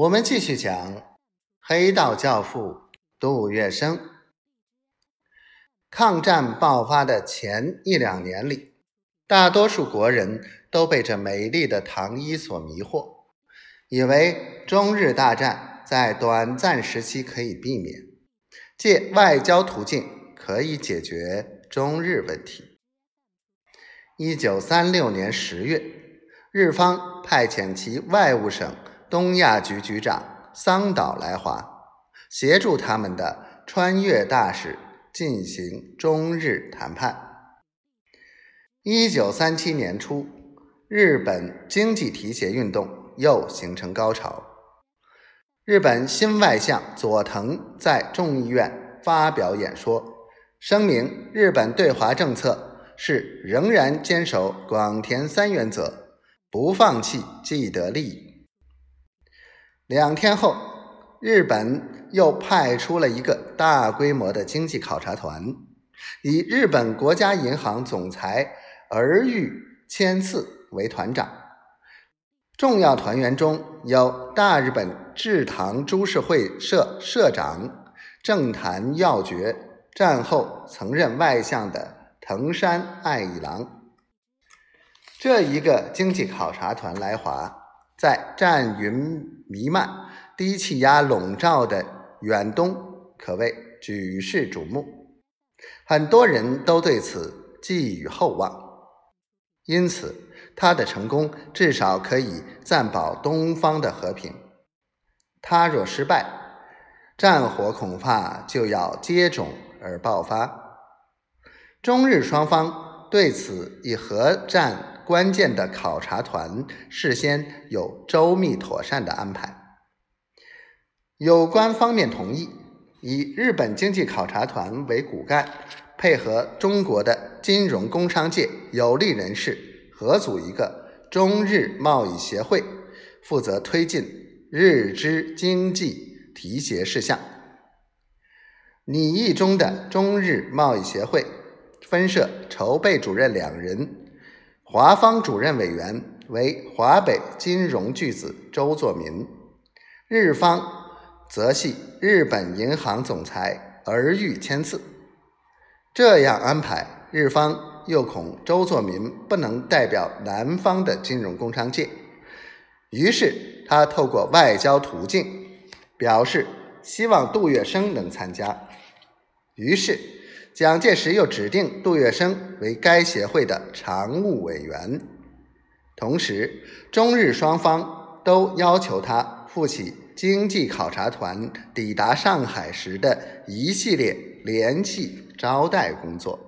我们继续讲黑道教父杜月笙。抗战爆发的前一两年里，大多数国人都被这美丽的糖衣所迷惑，以为中日大战在短暂时期可以避免，借外交途径可以解决中日问题。一九三六年十月，日方派遣其外务省。东亚局局长桑岛来华，协助他们的穿越大使进行中日谈判。一九三七年初，日本经济提携运动又形成高潮。日本新外相佐藤在众议院发表演说，声明日本对华政策是仍然坚守广田三原则，不放弃既得利益。两天后，日本又派出了一个大规模的经济考察团，以日本国家银行总裁儿玉千次为团长。重要团员中有大日本制糖株式会社社长、政坛要角、战后曾任外相的藤山爱一郎。这一个经济考察团来华。在战云弥漫、低气压笼罩的远东，可谓举世瞩目，很多人都对此寄予厚望。因此，他的成功至少可以暂保东方的和平。他若失败，战火恐怕就要接踵而爆发。中日双方对此以核战。关键的考察团事先有周密妥善的安排，有关方面同意以日本经济考察团为骨干，配合中国的金融工商界有利人士，合组一个中日贸易协会，负责推进日之经济提携事项。拟议中的中日贸易协会分设筹备主任两人。华方主任委员为华北金融巨子周作民，日方则系日本银行总裁儿玉签字。这样安排，日方又恐周作民不能代表南方的金融工商界，于是他透过外交途径表示希望杜月笙能参加。于是。蒋介石又指定杜月笙为该协会的常务委员，同时中日双方都要求他负起经济考察团抵达上海时的一系列联系招待工作。